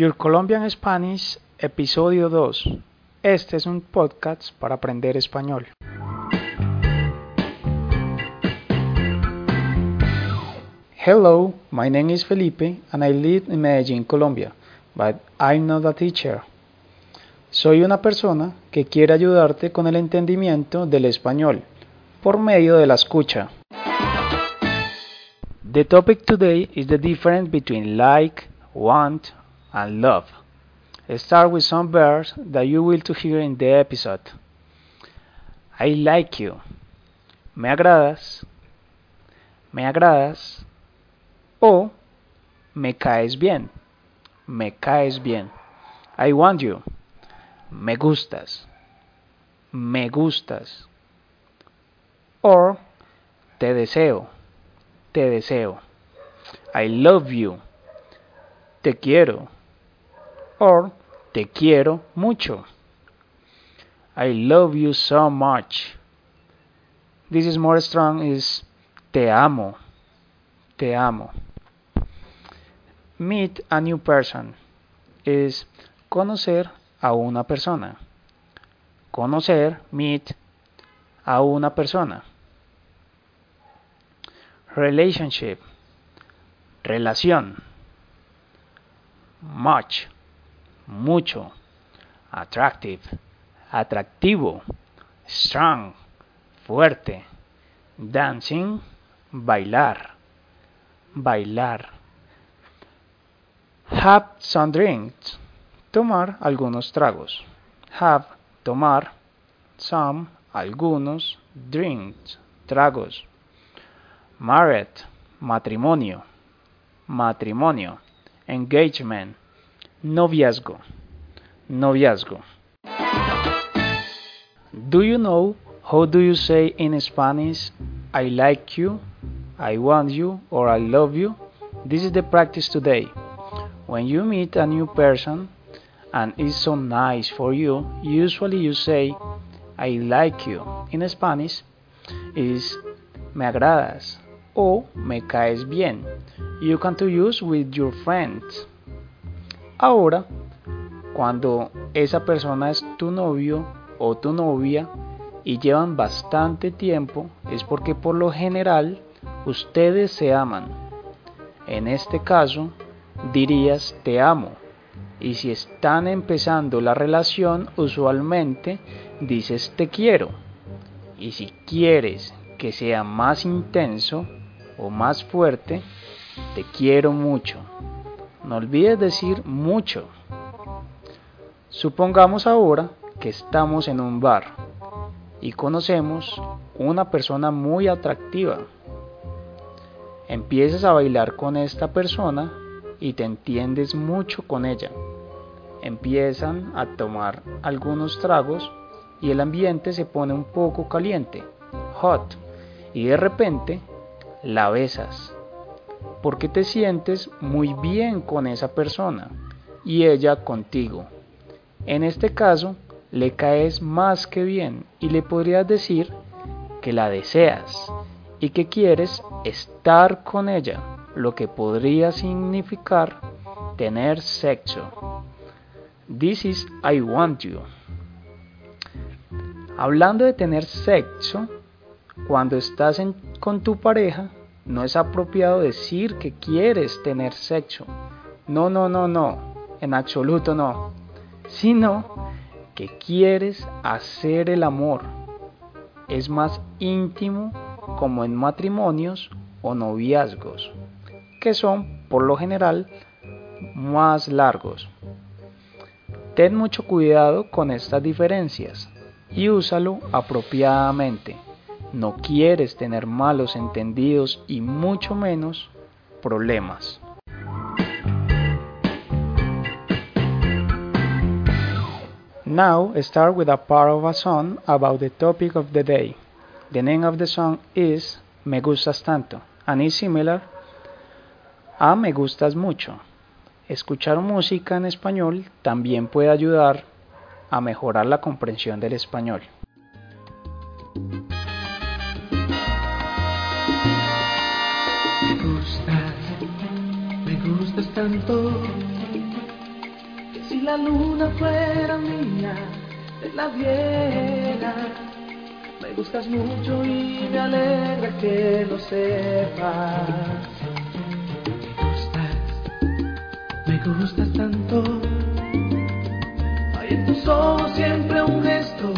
Your Colombian Spanish, episodio 2. Este es un podcast para aprender español. Hello, my name is Felipe and I live in Medellín, Colombia, but I'm not a teacher. Soy una persona que quiere ayudarte con el entendimiento del español por medio de la escucha. The topic today is the difference between like, want, and love. Start with some verbs that you will to hear in the episode. I like you. Me agradas. Me agradas. O me caes bien. Me caes bien. I want you. Me gustas. Me gustas. Or te deseo. Te deseo. I love you. Te quiero. Or te quiero mucho. I love you so much. This is more strong is te amo. Te amo. Meet a new person is conocer a una persona. Conocer, meet a una persona. Relationship, relación. Much, mucho. Attractive, atractivo. Strong, fuerte. Dancing, bailar. Bailar. Have some drinks. Tomar algunos tragos. Have, tomar. Some, algunos. Drinks, tragos. Married, matrimonio. Matrimonio. Engagement, noviazgo. Noviazgo. Do you know how do you say in Spanish I like you, I want you, or I love you? This is the practice today. When you meet a new person and it's so nice for you, usually you say I like you. In Spanish is me agradas o me caes bien. You can to use with your friends. Ahora, cuando esa persona es tu novio o tu novia y llevan bastante tiempo, es porque por lo general ustedes se aman. En este caso, dirías te amo. Y si están empezando la relación, usualmente dices te quiero. Y si quieres que sea más intenso o más fuerte, te quiero mucho. No olvides decir mucho. Supongamos ahora que estamos en un bar y conocemos una persona muy atractiva. Empiezas a bailar con esta persona y te entiendes mucho con ella. Empiezan a tomar algunos tragos y el ambiente se pone un poco caliente, hot, y de repente la besas, porque te sientes muy bien con esa persona y ella contigo. En este caso, le caes más que bien y le podrías decir que la deseas y que quieres estar con ella, lo que podría significar tener sexo. This is I want you. Hablando de tener sexo, cuando estás con tu pareja, no es apropiado decir que quieres tener sexo. No, no, no, no. En absoluto no. Sino que quieres hacer el amor. Es más íntimo como en matrimonios o noviazgos, que son por lo general más largos. Ten mucho cuidado con estas diferencias y úsalo apropiadamente. No quieres tener malos entendidos y mucho menos problemas. Now start with a part of a song about the topic of the day. The name of the song is Me Gustas Tanto and is similar a Me Gustas Mucho. Escuchar música en español también puede ayudar a mejorar la comprensión del español. Gustas tanto que si la luna fuera mía, te la diera. Me gustas mucho y me alegra que lo sepas. Me gustas, me gustas tanto. Hay en tus ojos siempre un gesto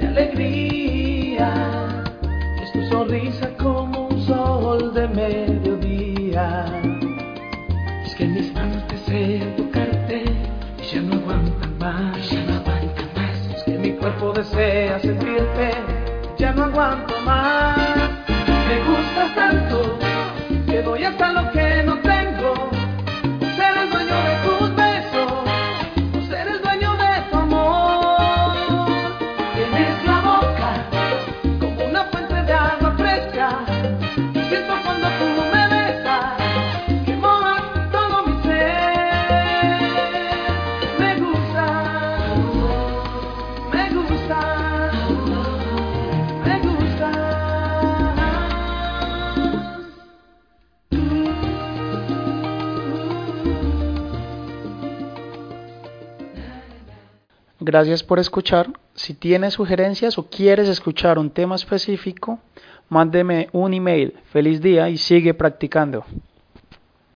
de alegría. Es tu sonrisa como un sol de mediodía. Desea sentirte, ya no aguanto más. Me gustas tanto que doy hasta lo que Gracias por escuchar. Si tienes sugerencias o quieres escuchar un tema específico, mándeme un email. Feliz día y sigue practicando.